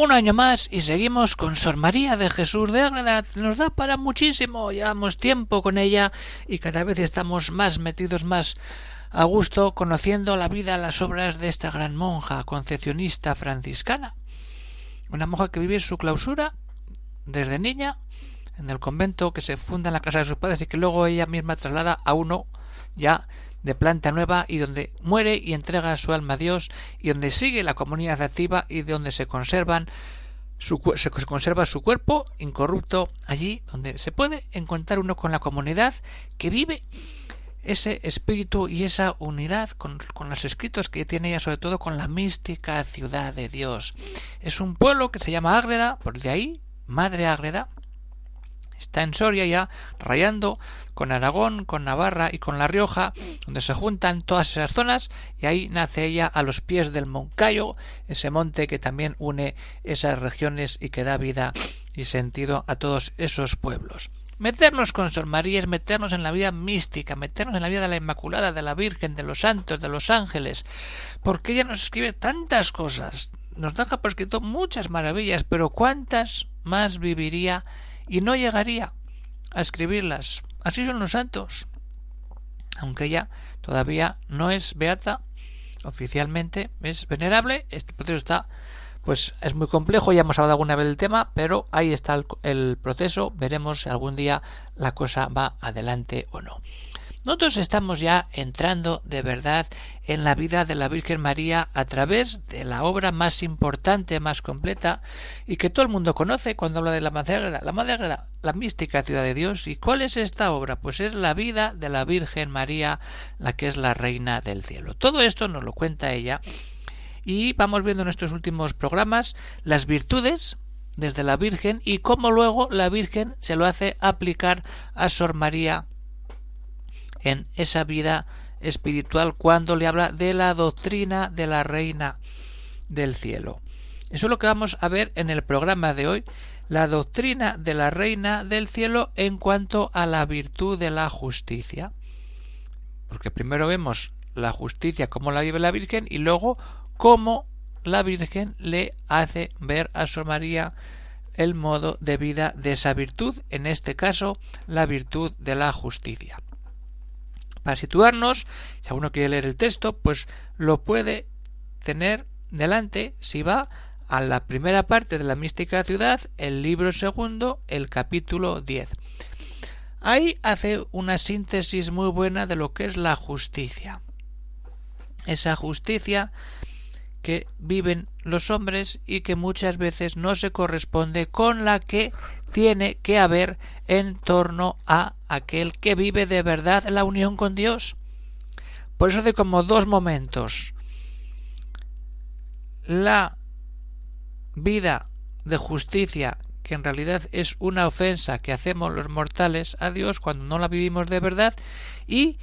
Un año más y seguimos con Sor María de Jesús de Ágreda. Nos da para muchísimo. Llevamos tiempo con ella y cada vez estamos más metidos más a gusto conociendo la vida, las obras de esta gran monja concepcionista franciscana. Una monja que vive su clausura desde niña en el convento que se funda en la casa de sus padres y que luego ella misma traslada a uno ya de planta nueva y donde muere y entrega su alma a Dios y donde sigue la comunidad activa y de donde se conservan su, se conserva su cuerpo incorrupto allí donde se puede encontrar uno con la comunidad que vive ese espíritu y esa unidad con, con, los escritos que tiene ella, sobre todo con la mística ciudad de Dios. Es un pueblo que se llama Ágreda, por de ahí, Madre Ágreda, está en Soria ya, rayando con Aragón, con Navarra y con La Rioja, donde se juntan todas esas zonas, y ahí nace ella a los pies del Moncayo, ese monte que también une esas regiones y que da vida y sentido a todos esos pueblos. Meternos con Sor María es meternos en la vida mística, meternos en la vida de la Inmaculada, de la Virgen, de los santos, de los ángeles, porque ella nos escribe tantas cosas, nos deja por escrito muchas maravillas, pero ¿cuántas más viviría y no llegaría a escribirlas. Así son los santos. Aunque ella todavía no es beata oficialmente, es venerable, este proceso está pues es muy complejo, ya hemos hablado alguna vez del tema, pero ahí está el, el proceso, veremos si algún día la cosa va adelante o no. Nosotros estamos ya entrando de verdad en la vida de la Virgen María a través de la obra más importante, más completa y que todo el mundo conoce cuando habla de la Madre Agreda, la Madre Agreda, la mística ciudad de Dios. ¿Y cuál es esta obra? Pues es la vida de la Virgen María, la que es la Reina del Cielo. Todo esto nos lo cuenta ella y vamos viendo en nuestros últimos programas las virtudes desde la Virgen y cómo luego la Virgen se lo hace aplicar a Sor María en esa vida espiritual cuando le habla de la doctrina de la reina del cielo. Eso es lo que vamos a ver en el programa de hoy, la doctrina de la reina del cielo en cuanto a la virtud de la justicia. Porque primero vemos la justicia como la vive la Virgen y luego cómo la Virgen le hace ver a su María el modo de vida de esa virtud, en este caso la virtud de la justicia. Para situarnos, si alguno quiere leer el texto, pues lo puede tener delante si va a la primera parte de la mística ciudad, el libro segundo, el capítulo 10. Ahí hace una síntesis muy buena de lo que es la justicia. Esa justicia que viven los hombres y que muchas veces no se corresponde con la que tiene que haber en torno a aquel que vive de verdad la unión con Dios. Por eso hace como dos momentos. La vida de justicia, que en realidad es una ofensa que hacemos los mortales a Dios cuando no la vivimos de verdad, y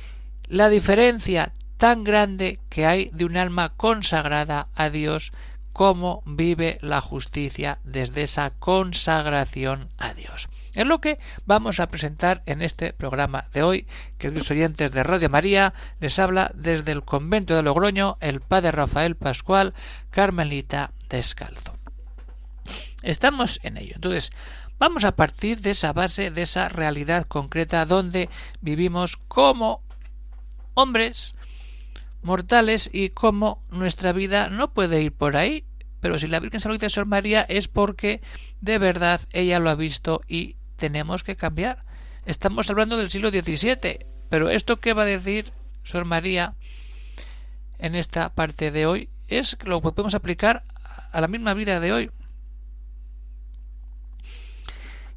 la diferencia tan grande que hay de un alma consagrada a Dios cómo vive la justicia desde esa consagración a Dios. Es lo que vamos a presentar en este programa de hoy, queridos oyentes de Radio María, les habla desde el convento de Logroño el padre Rafael Pascual, Carmelita Descalzo. Estamos en ello. Entonces, vamos a partir de esa base, de esa realidad concreta donde vivimos como hombres mortales y cómo nuestra vida no puede ir por ahí. Pero si la Virgen se lo dice a María es porque de verdad ella lo ha visto y tenemos que cambiar. Estamos hablando del siglo XVII, pero esto que va a decir Sor María en esta parte de hoy es que lo podemos aplicar a la misma vida de hoy.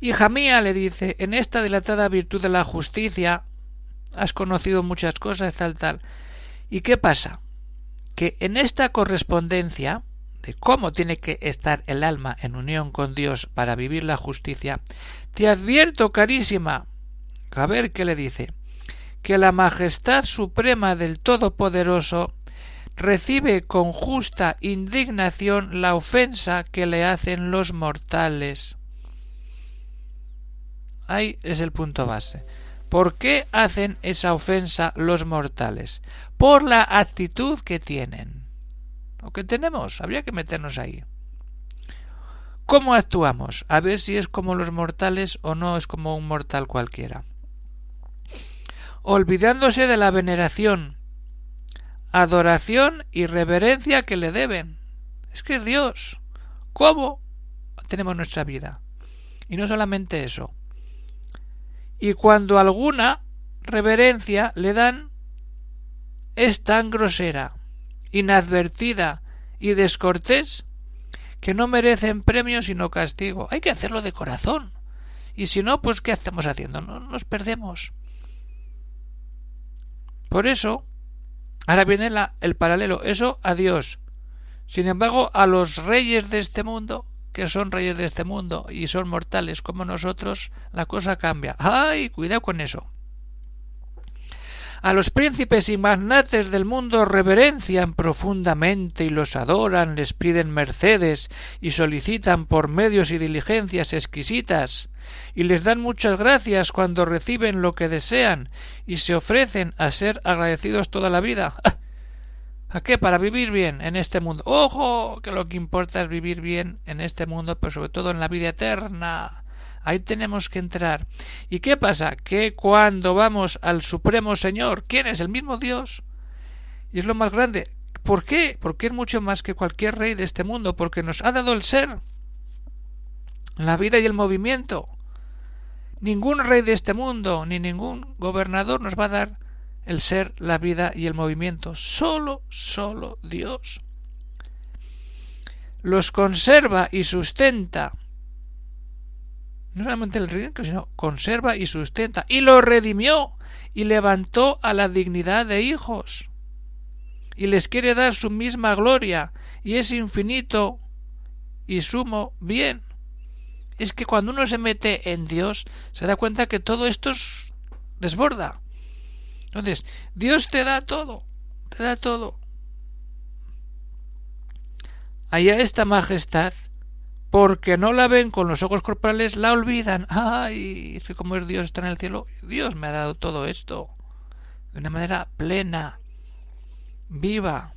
Hija mía, le dice, en esta dilatada virtud de la justicia has conocido muchas cosas, tal, tal. ¿Y qué pasa? Que en esta correspondencia cómo tiene que estar el alma en unión con Dios para vivir la justicia, te advierto, carísima, a ver qué le dice, que la majestad suprema del Todopoderoso recibe con justa indignación la ofensa que le hacen los mortales. Ahí es el punto base. ¿Por qué hacen esa ofensa los mortales? Por la actitud que tienen. Lo que tenemos, habría que meternos ahí. ¿Cómo actuamos? A ver si es como los mortales o no es como un mortal cualquiera. Olvidándose de la veneración, adoración y reverencia que le deben. Es que es Dios. ¿Cómo tenemos nuestra vida? Y no solamente eso. Y cuando alguna reverencia le dan, es tan grosera, inadvertida y descortés que no merecen premio sino castigo. Hay que hacerlo de corazón. Y si no, pues ¿qué estamos haciendo? No nos perdemos. Por eso, Ahora viene el paralelo, eso a Dios. Sin embargo, a los reyes de este mundo, que son reyes de este mundo y son mortales como nosotros, la cosa cambia. ¡Ay! Cuidado con eso. A los príncipes y magnates del mundo reverencian profundamente y los adoran, les piden mercedes y solicitan por medios y diligencias exquisitas, y les dan muchas gracias cuando reciben lo que desean y se ofrecen a ser agradecidos toda la vida. ¿A qué? Para vivir bien en este mundo. ¡Ojo! Que lo que importa es vivir bien en este mundo, pero sobre todo en la vida eterna. Ahí tenemos que entrar. ¿Y qué pasa? Que cuando vamos al Supremo Señor, ¿quién es? El mismo Dios. Y es lo más grande. ¿Por qué? Porque es mucho más que cualquier rey de este mundo, porque nos ha dado el ser, la vida y el movimiento. Ningún rey de este mundo, ni ningún gobernador nos va a dar el ser, la vida y el movimiento. Solo, solo Dios. Los conserva y sustenta no solamente el rico, sino conserva y sustenta, y lo redimió, y levantó a la dignidad de hijos, y les quiere dar su misma gloria, y es infinito y sumo bien. Es que cuando uno se mete en Dios, se da cuenta que todo esto es desborda. Entonces, Dios te da todo, te da todo. Allá esta majestad porque no la ven con los ojos corporales, la olvidan. ¡Ay! Es como es Dios está en el cielo, Dios me ha dado todo esto de una manera plena, viva.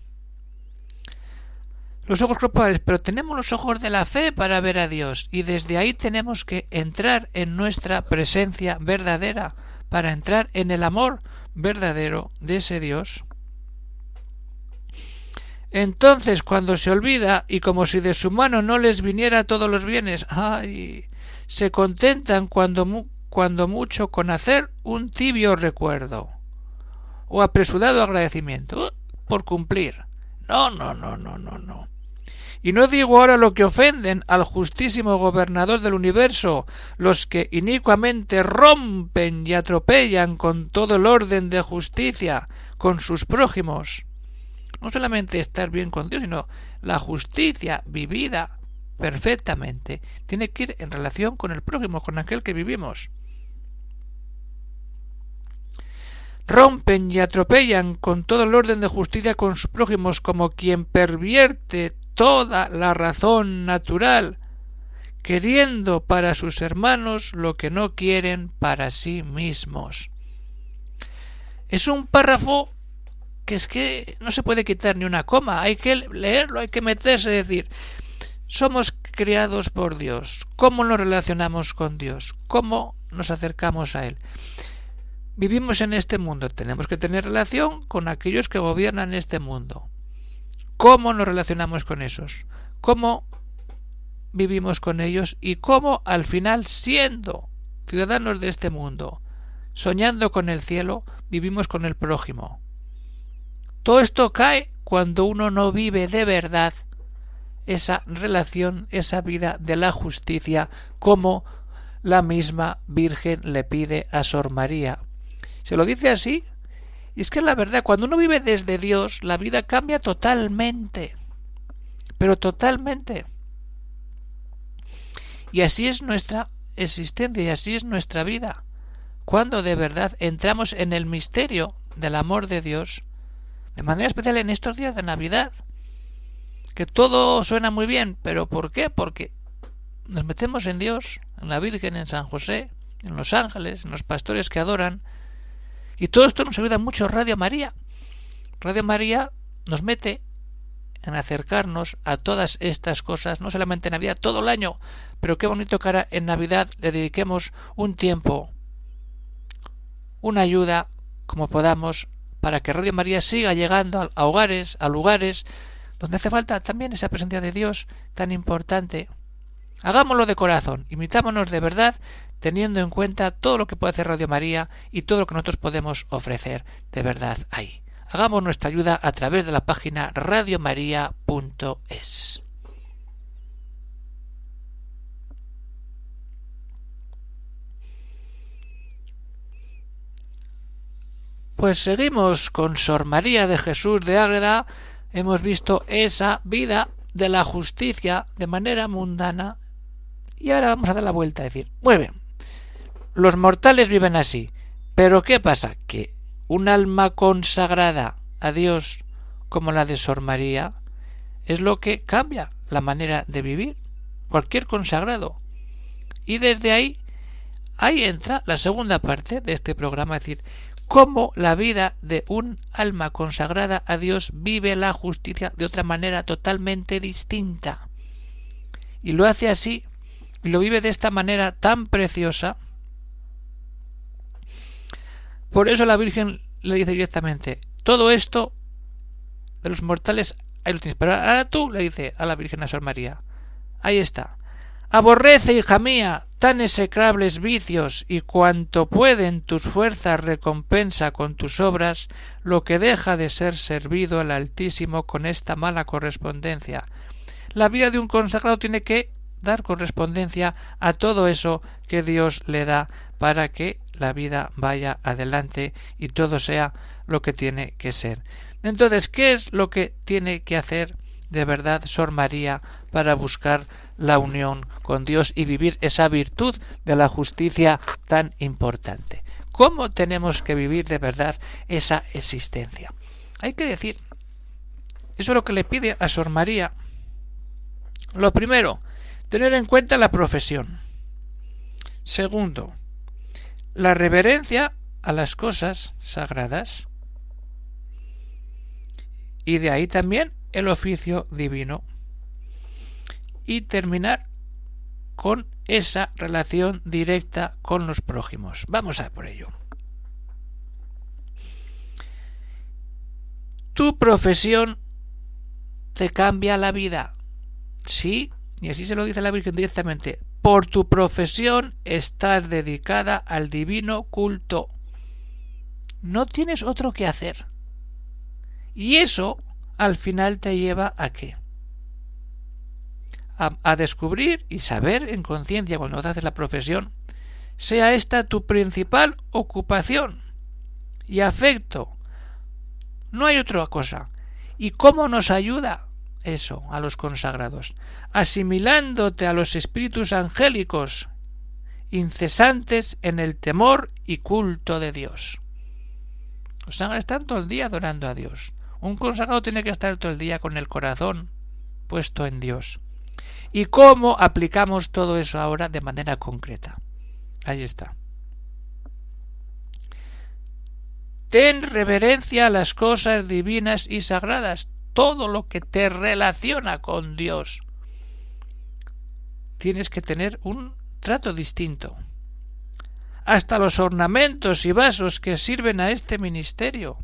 Los ojos corporales, pero tenemos los ojos de la fe para ver a Dios y desde ahí tenemos que entrar en nuestra presencia verdadera para entrar en el amor verdadero de ese Dios. Entonces, cuando se olvida, y como si de su mano no les viniera todos los bienes, ay, se contentan cuando, cuando mucho con hacer un tibio recuerdo o apresurado agradecimiento uh, por cumplir. No, no, no, no, no, no. Y no digo ahora lo que ofenden al justísimo gobernador del universo, los que inicuamente rompen y atropellan con todo el orden de justicia con sus prójimos no solamente estar bien con Dios, sino la justicia vivida perfectamente tiene que ir en relación con el prójimo, con aquel que vivimos. Rompen y atropellan con todo el orden de justicia con sus prójimos como quien pervierte toda la razón natural, queriendo para sus hermanos lo que no quieren para sí mismos. Es un párrafo que es que no se puede quitar ni una coma, hay que leerlo, hay que meterse, es decir, somos creados por Dios, ¿cómo nos relacionamos con Dios? ¿Cómo nos acercamos a Él? Vivimos en este mundo, tenemos que tener relación con aquellos que gobiernan este mundo. ¿Cómo nos relacionamos con esos? ¿Cómo vivimos con ellos? Y cómo al final, siendo ciudadanos de este mundo, soñando con el cielo, vivimos con el prójimo. Todo esto cae cuando uno no vive de verdad esa relación, esa vida de la justicia, como la misma Virgen le pide a Sor María. Se lo dice así, y es que la verdad, cuando uno vive desde Dios, la vida cambia totalmente. pero totalmente. Y así es nuestra existencia y así es nuestra vida. Cuando de verdad entramos en el misterio del amor de Dios, de manera especial en estos días de Navidad, que todo suena muy bien, pero ¿por qué? Porque nos metemos en Dios, en la Virgen, en San José, en los ángeles, en los pastores que adoran, y todo esto nos ayuda mucho Radio María. Radio María nos mete en acercarnos a todas estas cosas, no solamente en Navidad, todo el año, pero qué bonito que ahora en Navidad le dediquemos un tiempo, una ayuda, como podamos, para que Radio María siga llegando a hogares, a lugares donde hace falta también esa presencia de Dios tan importante. Hagámoslo de corazón, imitámonos de verdad, teniendo en cuenta todo lo que puede hacer Radio María y todo lo que nosotros podemos ofrecer de verdad ahí. Hagamos nuestra ayuda a través de la página radiomaria.es. Pues seguimos con Sor María de Jesús de Ágreda. Hemos visto esa vida de la justicia de manera mundana. Y ahora vamos a dar la vuelta a decir, muy bien, los mortales viven así. Pero ¿qué pasa? Que un alma consagrada a Dios como la de Sor María es lo que cambia la manera de vivir. Cualquier consagrado. Y desde ahí, ahí entra la segunda parte de este programa, es decir, cómo la vida de un alma consagrada a Dios vive la justicia de otra manera totalmente distinta. Y lo hace así, y lo vive de esta manera tan preciosa, por eso la Virgen le dice directamente, todo esto de los mortales, ahí lo tienes. Pero ahora tú le dice a la Virgen a Sor María, ahí está. Aborrece, hija mía, tan execrables vicios, y cuanto pueden tus fuerzas recompensa con tus obras lo que deja de ser servido al Altísimo con esta mala correspondencia. La vida de un consagrado tiene que dar correspondencia a todo eso que Dios le da para que la vida vaya adelante y todo sea lo que tiene que ser. Entonces, ¿qué es lo que tiene que hacer de verdad Sor María para buscar la unión con Dios y vivir esa virtud de la justicia tan importante? ¿Cómo tenemos que vivir de verdad esa existencia? Hay que decir, eso es lo que le pide a Sor María. Lo primero, tener en cuenta la profesión. Segundo, la reverencia a las cosas sagradas. Y de ahí también el oficio divino. Y terminar con esa relación directa con los prójimos. Vamos a por ello. Tu profesión te cambia la vida. Sí, y así se lo dice la Virgen directamente. Por tu profesión estás dedicada al divino culto. No tienes otro que hacer. Y eso al final te lleva a qué? A, descubrir y saber en conciencia cuando haces la profesión, sea esta tu principal ocupación y afecto. No hay otra cosa. ¿Y cómo nos ayuda? eso a los consagrados, asimilándote a los espíritus angélicos, incesantes en el temor y culto de Dios. Los ángeles están todo el día adorando a Dios. Un consagrado tiene que estar todo el día con el corazón puesto en Dios. ¿Y cómo aplicamos todo eso ahora de manera concreta? Ahí está. Ten reverencia a las cosas divinas y sagradas todo lo que te relaciona con Dios. Tienes que tener un trato distinto. Hasta los ornamentos y vasos que sirven a este ministerio.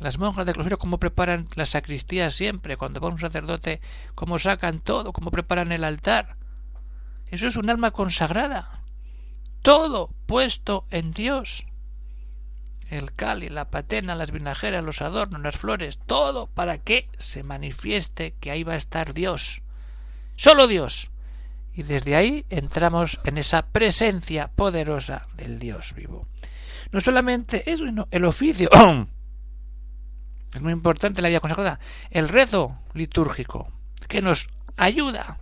Las monjas de clausura cómo preparan la sacristía siempre, cuando va un sacerdote, cómo sacan todo, cómo preparan el altar. Eso es un alma consagrada. Todo puesto en Dios el cali, la patena, las vinajeras, los adornos, las flores, todo para que se manifieste que ahí va a estar Dios. Solo Dios. Y desde ahí entramos en esa presencia poderosa del Dios vivo. No solamente eso, el oficio. es muy importante la vida consagrada, el rezo litúrgico, que nos ayuda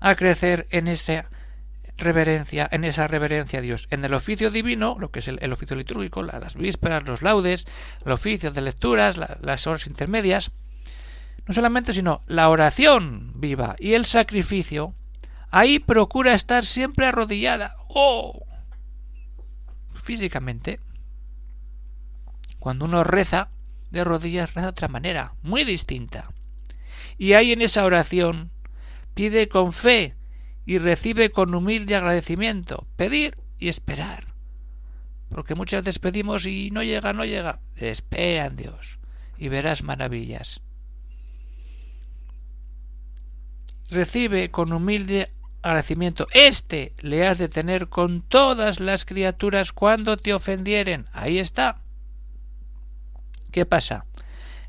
a crecer en esa reverencia, en esa reverencia a Dios. En el oficio divino, lo que es el, oficio litúrgico, las vísperas, los laudes, el oficio de lecturas, las horas intermedias, no solamente, sino la oración viva y el sacrificio, ahí procura estar siempre arrodillada. ¡Oh! Físicamente, cuando uno reza de rodillas, de otra manera, muy distinta. Y ahí en esa oración pide con fe y recibe con humilde agradecimiento, pedir y esperar. Porque muchas veces pedimos y no llega, no llega. Espera en Dios y verás maravillas. Recibe con humilde agradecimiento. Este le has de tener con todas las criaturas cuando te ofendieren. Ahí está. ¿Qué pasa?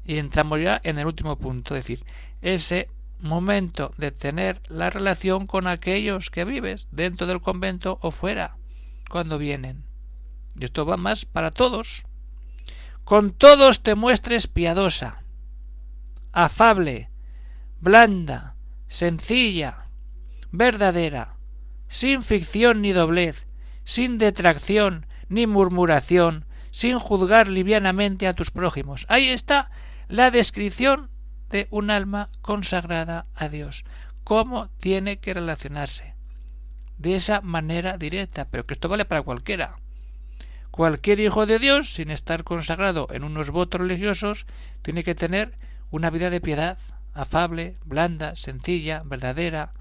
Y entramos ya en el último punto, es decir, ese momento de tener la relación con aquellos que vives dentro del convento o fuera cuando vienen. Y esto va más para todos. Con todos te muestres piadosa, afable, blanda, sencilla, verdadera, sin ficción ni doblez, sin detracción ni murmuración, sin juzgar livianamente a tus prójimos. Ahí está la descripción de un alma consagrada a Dios. ¿Cómo tiene que relacionarse? De esa manera directa, pero que esto vale para cualquiera. Cualquier hijo de Dios, sin estar consagrado en unos votos religiosos, tiene que tener una vida de piedad, afable, blanda, sencilla, verdadera,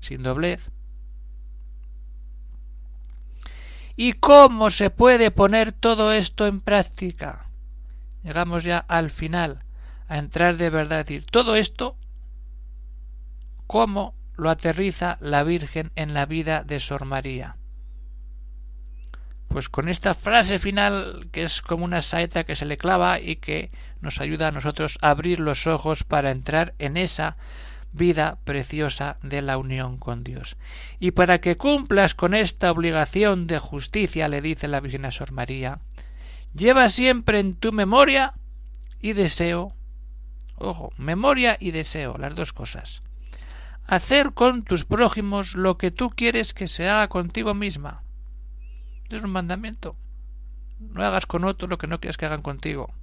sin doblez. ¿Y cómo se puede poner todo esto en práctica? Llegamos ya al final a entrar de verdad. Es decir, todo esto, ¿cómo lo aterriza la Virgen en la vida de Sor María? Pues con esta frase final que es como una saeta que se le clava y que nos ayuda a nosotros a abrir los ojos para entrar en esa vida preciosa de la unión con Dios. Y para que cumplas con esta obligación de justicia, le dice la Virgen Sor María, lleva siempre en tu memoria y deseo Ojo, memoria y deseo, las dos cosas. Hacer con tus prójimos lo que tú quieres que se haga contigo misma. Es un mandamiento. No hagas con otro lo que no quieres que hagan contigo.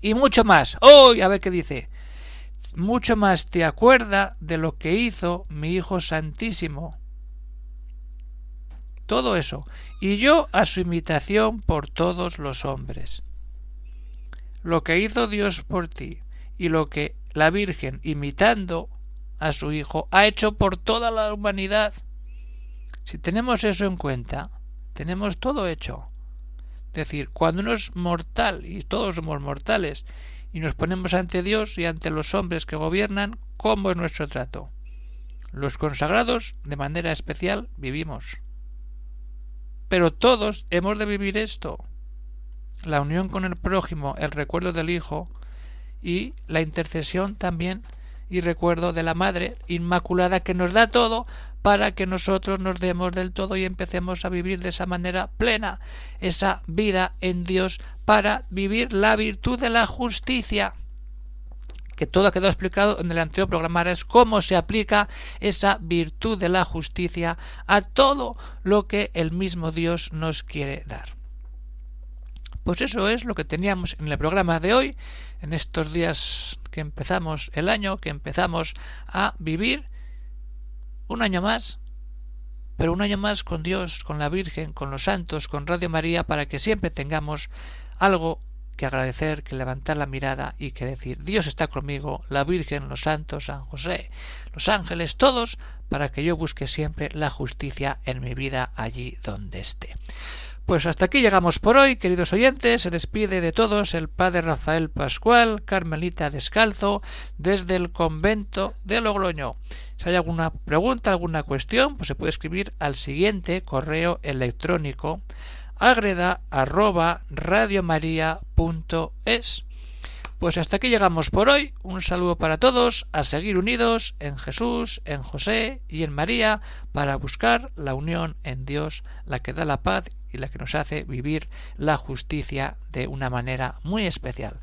Y mucho más. ¡Oh! A ver qué dice. Mucho más te acuerda de lo que hizo mi Hijo Santísimo. Todo eso. Y yo a su imitación por todos los hombres lo que hizo Dios por ti y lo que la Virgen, imitando a su Hijo, ha hecho por toda la humanidad. Si tenemos eso en cuenta, tenemos todo hecho. Es decir, cuando uno es mortal, y todos somos mortales, y nos ponemos ante Dios y ante los hombres que gobiernan, ¿cómo es nuestro trato? Los consagrados, de manera especial, vivimos. Pero todos hemos de vivir esto la unión con el prójimo, el recuerdo del Hijo y la intercesión también y recuerdo de la Madre Inmaculada que nos da todo para que nosotros nos demos del todo y empecemos a vivir de esa manera plena esa vida en Dios para vivir la virtud de la justicia que todo ha quedado explicado en el anterior programa es cómo se aplica esa virtud de la justicia a todo lo que el mismo Dios nos quiere dar. Pues eso es lo que teníamos en el programa de hoy, en estos días que empezamos el año, que empezamos a vivir un año más, pero un año más con Dios, con la Virgen, con los santos, con Radio María, para que siempre tengamos algo que agradecer, que levantar la mirada y que decir Dios está conmigo, la Virgen, los santos, San José, los ángeles, todos, para que yo busque siempre la justicia en mi vida allí donde esté. Pues hasta aquí llegamos por hoy, queridos oyentes. Se despide de todos el padre Rafael Pascual, Carmelita Descalzo, desde el convento de Logroño. Si hay alguna pregunta, alguna cuestión, pues se puede escribir al siguiente correo electrónico agreda arroba radiomaria.es. Pues hasta aquí llegamos por hoy. Un saludo para todos, a seguir unidos en Jesús, en José y en María para buscar la unión en Dios, la que da la paz y la que nos hace vivir la justicia de una manera muy especial.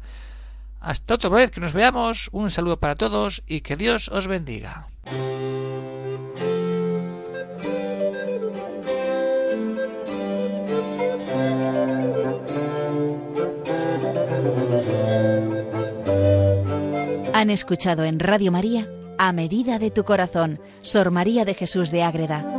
Hasta otra vez que nos veamos, un saludo para todos y que Dios os bendiga. Han escuchado en Radio María A Medida de tu Corazón, Sor María de Jesús de Ágreda,